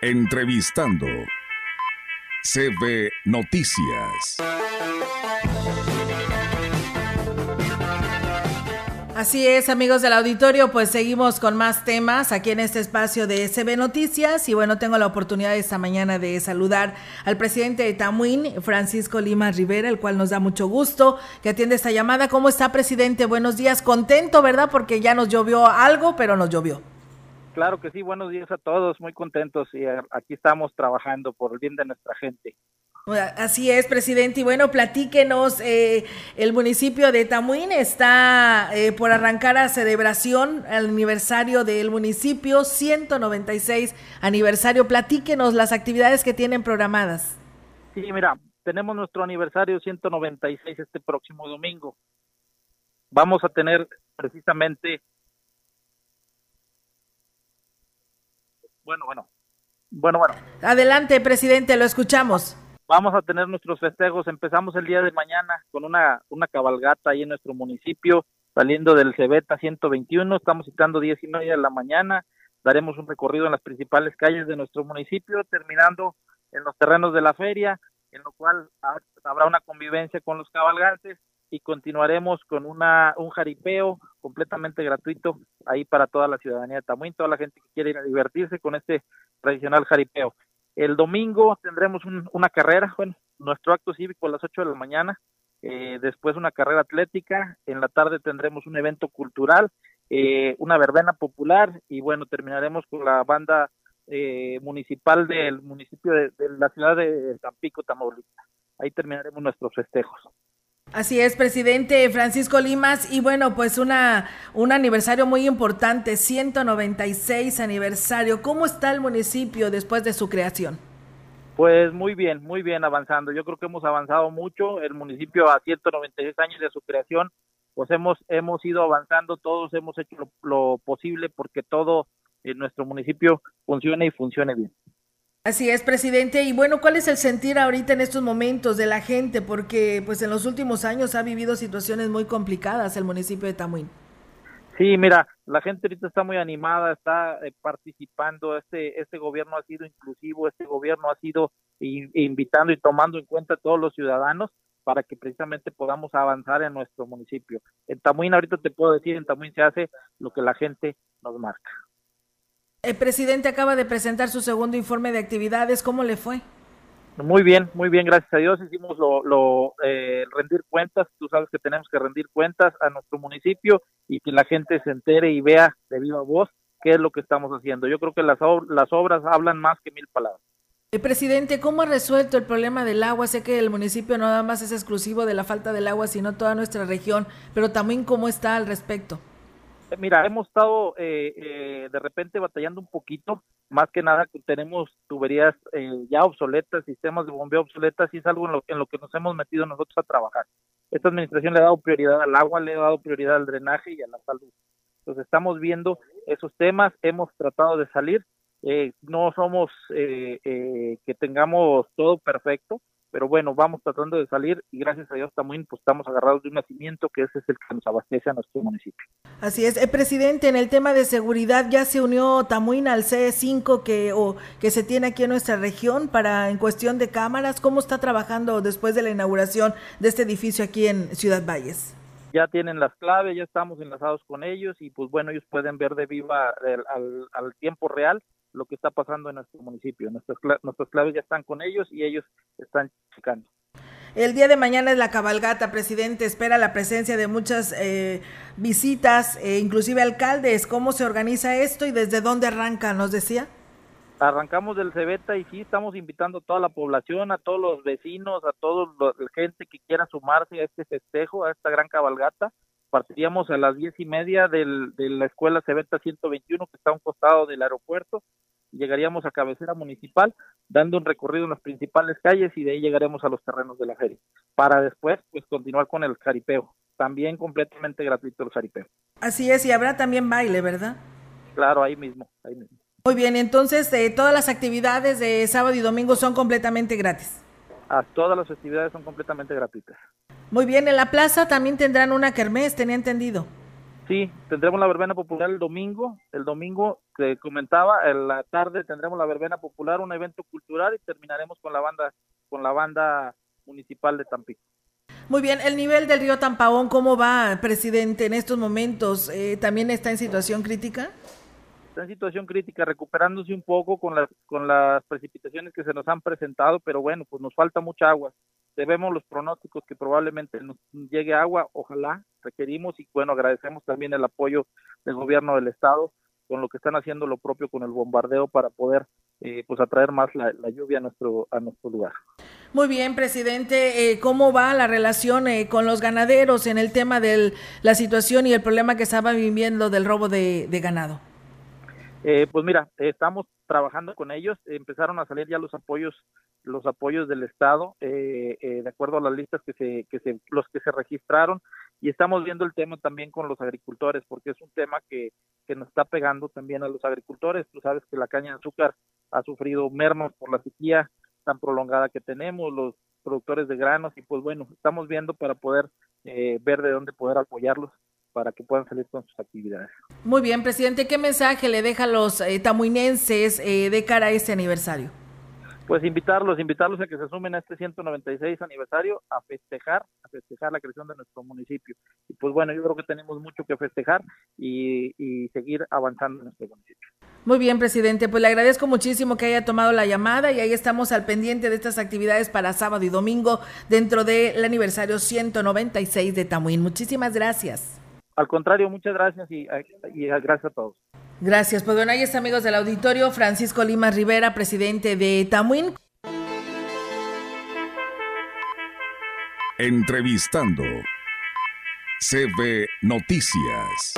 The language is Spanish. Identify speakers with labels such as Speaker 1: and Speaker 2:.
Speaker 1: Entrevistando. CB Noticias.
Speaker 2: Así es, amigos del auditorio, pues seguimos con más temas aquí en este espacio de CB Noticias y bueno, tengo la oportunidad esta mañana de saludar al presidente de Tamuín, Francisco Lima Rivera, el cual nos da mucho gusto que atiende esta llamada. ¿Cómo está, presidente? Buenos días, contento, ¿verdad? Porque ya nos llovió algo, pero nos llovió.
Speaker 3: Claro que sí, buenos días a todos, muy contentos y aquí estamos trabajando por el bien de nuestra gente.
Speaker 2: Así es, presidente. Y bueno, platíquenos, eh, el municipio de Tamuín está eh, por arrancar a celebración al aniversario del municipio, 196 aniversario. Platíquenos las actividades que tienen programadas.
Speaker 3: Sí, mira, tenemos nuestro aniversario 196 este próximo domingo. Vamos a tener precisamente... Bueno, bueno. Bueno, bueno.
Speaker 2: Adelante, presidente, lo escuchamos.
Speaker 3: Vamos a tener nuestros festejos. Empezamos el día de mañana con una, una cabalgata ahí en nuestro municipio, saliendo del Cebeta 121. Estamos citando 10 y media de la mañana. Daremos un recorrido en las principales calles de nuestro municipio, terminando en los terrenos de la feria, en lo cual habrá una convivencia con los cabalgantes y continuaremos con una un jaripeo completamente gratuito ahí para toda la ciudadanía de Tamuín, toda la gente que quiere ir a divertirse con este tradicional jaripeo. El domingo tendremos una carrera, bueno, nuestro acto cívico a las 8 de la mañana, eh, después una carrera atlética, en la tarde tendremos un evento cultural, eh, una verbena popular y bueno, terminaremos con la banda eh, municipal del municipio de, de, la ciudad de Tampico, Tamaulipas. Ahí terminaremos nuestros festejos.
Speaker 2: Así es, presidente Francisco Limas. Y bueno, pues una, un aniversario muy importante, 196 aniversario. ¿Cómo está el municipio después de su creación?
Speaker 3: Pues muy bien, muy bien avanzando. Yo creo que hemos avanzado mucho. El municipio a 196 años de su creación, pues hemos, hemos ido avanzando, todos hemos hecho lo, lo posible porque todo en nuestro municipio funcione y funcione bien.
Speaker 2: Así es, presidente. Y bueno, ¿cuál es el sentir ahorita en estos momentos de la gente? Porque pues en los últimos años ha vivido situaciones muy complicadas el municipio de Tamuín.
Speaker 3: Sí, mira, la gente ahorita está muy animada, está eh, participando, este, este gobierno ha sido inclusivo, este gobierno ha sido invitando y tomando en cuenta a todos los ciudadanos para que precisamente podamos avanzar en nuestro municipio. En Tamuín, ahorita te puedo decir, en Tamuín se hace lo que la gente nos marca.
Speaker 2: El presidente acaba de presentar su segundo informe de actividades. ¿Cómo le fue?
Speaker 3: Muy bien, muy bien, gracias a Dios. Hicimos lo, lo eh, rendir cuentas. Tú sabes que tenemos que rendir cuentas a nuestro municipio y que la gente se entere y vea de viva voz qué es lo que estamos haciendo. Yo creo que las, las obras hablan más que mil palabras.
Speaker 2: El presidente, ¿cómo ha resuelto el problema del agua? Sé que el municipio no nada más es exclusivo de la falta del agua, sino toda nuestra región, pero también cómo está al respecto.
Speaker 3: Mira, hemos estado eh, eh, de repente batallando un poquito, más que nada que tenemos tuberías eh, ya obsoletas, sistemas de bombeo obsoletas, y es algo en lo, en lo, que nos hemos metido nosotros a trabajar. Esta administración le ha dado prioridad al agua, le ha dado prioridad al drenaje y a la salud. Entonces estamos viendo esos temas, hemos tratado de salir, eh, no somos eh, eh, que tengamos todo perfecto, pero bueno, vamos tratando de salir y gracias a Dios también pues, estamos agarrados de un nacimiento que ese es el que nos abastece a nuestro municipio.
Speaker 2: Así es, el presidente, en el tema de seguridad ya se unió Tamuín al C5 que, o, que se tiene aquí en nuestra región para en cuestión de cámaras, ¿cómo está trabajando después de la inauguración de este edificio aquí en Ciudad Valles?
Speaker 3: Ya tienen las claves, ya estamos enlazados con ellos y pues bueno, ellos pueden ver de viva al, al, al tiempo real lo que está pasando en nuestro municipio. Nuestras, nuestras claves ya están con ellos y ellos están checando.
Speaker 2: El día de mañana es la cabalgata, presidente. Espera la presencia de muchas eh, visitas, eh, inclusive alcaldes. ¿Cómo se organiza esto y desde dónde arranca? ¿Nos decía?
Speaker 3: Arrancamos del Cebeta y sí, estamos invitando a toda la población, a todos los vecinos, a toda la gente que quiera sumarse a este festejo, a esta gran cabalgata. Partiríamos a las diez y media del, de la escuela Cebeta 121, que está a un costado del aeropuerto llegaríamos a cabecera municipal, dando un recorrido en las principales calles y de ahí llegaremos a los terrenos de la feria, para después pues continuar con el jaripeo, también completamente gratuito el jaripeo.
Speaker 2: Así es, y habrá también baile, ¿verdad?
Speaker 3: Claro, ahí mismo, ahí mismo.
Speaker 2: Muy bien, entonces eh, todas las actividades de sábado y domingo son completamente gratis.
Speaker 3: A todas las actividades son completamente gratuitas.
Speaker 2: Muy bien, en la plaza también tendrán una kermés, tenía entendido.
Speaker 3: Sí, tendremos la verbena popular el domingo. El domingo, te comentaba, en la tarde tendremos la verbena popular, un evento cultural y terminaremos con la banda, con la banda municipal de Tampico.
Speaker 2: Muy bien, el nivel del río Tampaón, ¿cómo va, presidente, en estos momentos? Eh, ¿También está en situación crítica?
Speaker 3: Está en situación crítica, recuperándose un poco con las, precipitaciones que se nos han presentado, pero bueno, pues nos falta mucha agua. Debemos los pronósticos que probablemente nos llegue agua, ojalá, requerimos y bueno, agradecemos también el apoyo del gobierno del estado con lo que están haciendo lo propio con el bombardeo para poder eh, pues atraer más la, lluvia a nuestro a nuestro lugar.
Speaker 2: Muy bien, presidente, eh, ¿cómo va la relación eh, con los ganaderos en el tema de la situación y el problema que estaban viviendo del robo de, ganado?
Speaker 3: Pues mira, estamos trabajando con ellos, empezaron a salir ya los apoyos los apoyos del estado de acuerdo a las listas que se que se los que se registraron y estamos viendo el tema también con los agricultores porque es un tema que, que nos está pegando también a los agricultores. Tú sabes que la caña de azúcar ha sufrido mermas por la sequía tan prolongada que tenemos los productores de granos y pues bueno estamos viendo para poder eh, ver de dónde poder apoyarlos para que puedan salir con sus actividades.
Speaker 2: Muy bien, presidente, ¿qué mensaje le deja a los eh, tamuinenses eh, de cara a este aniversario?
Speaker 3: pues invitarlos, invitarlos a que se sumen a este 196 aniversario a festejar, a festejar la creación de nuestro municipio. Y pues bueno, yo creo que tenemos mucho que festejar y, seguir avanzando en nuestro municipio.
Speaker 2: Muy bien, presidente, pues le agradezco muchísimo que haya tomado la llamada y ahí estamos al pendiente de estas actividades para sábado y domingo dentro del aniversario 196 de Tamuín. Muchísimas gracias.
Speaker 3: Al contrario, muchas gracias y, y gracias a todos.
Speaker 2: Gracias. Pues bueno, ahí está, amigos del auditorio, Francisco Lima Rivera, presidente de Tamuín.
Speaker 1: Entrevistando CB Noticias.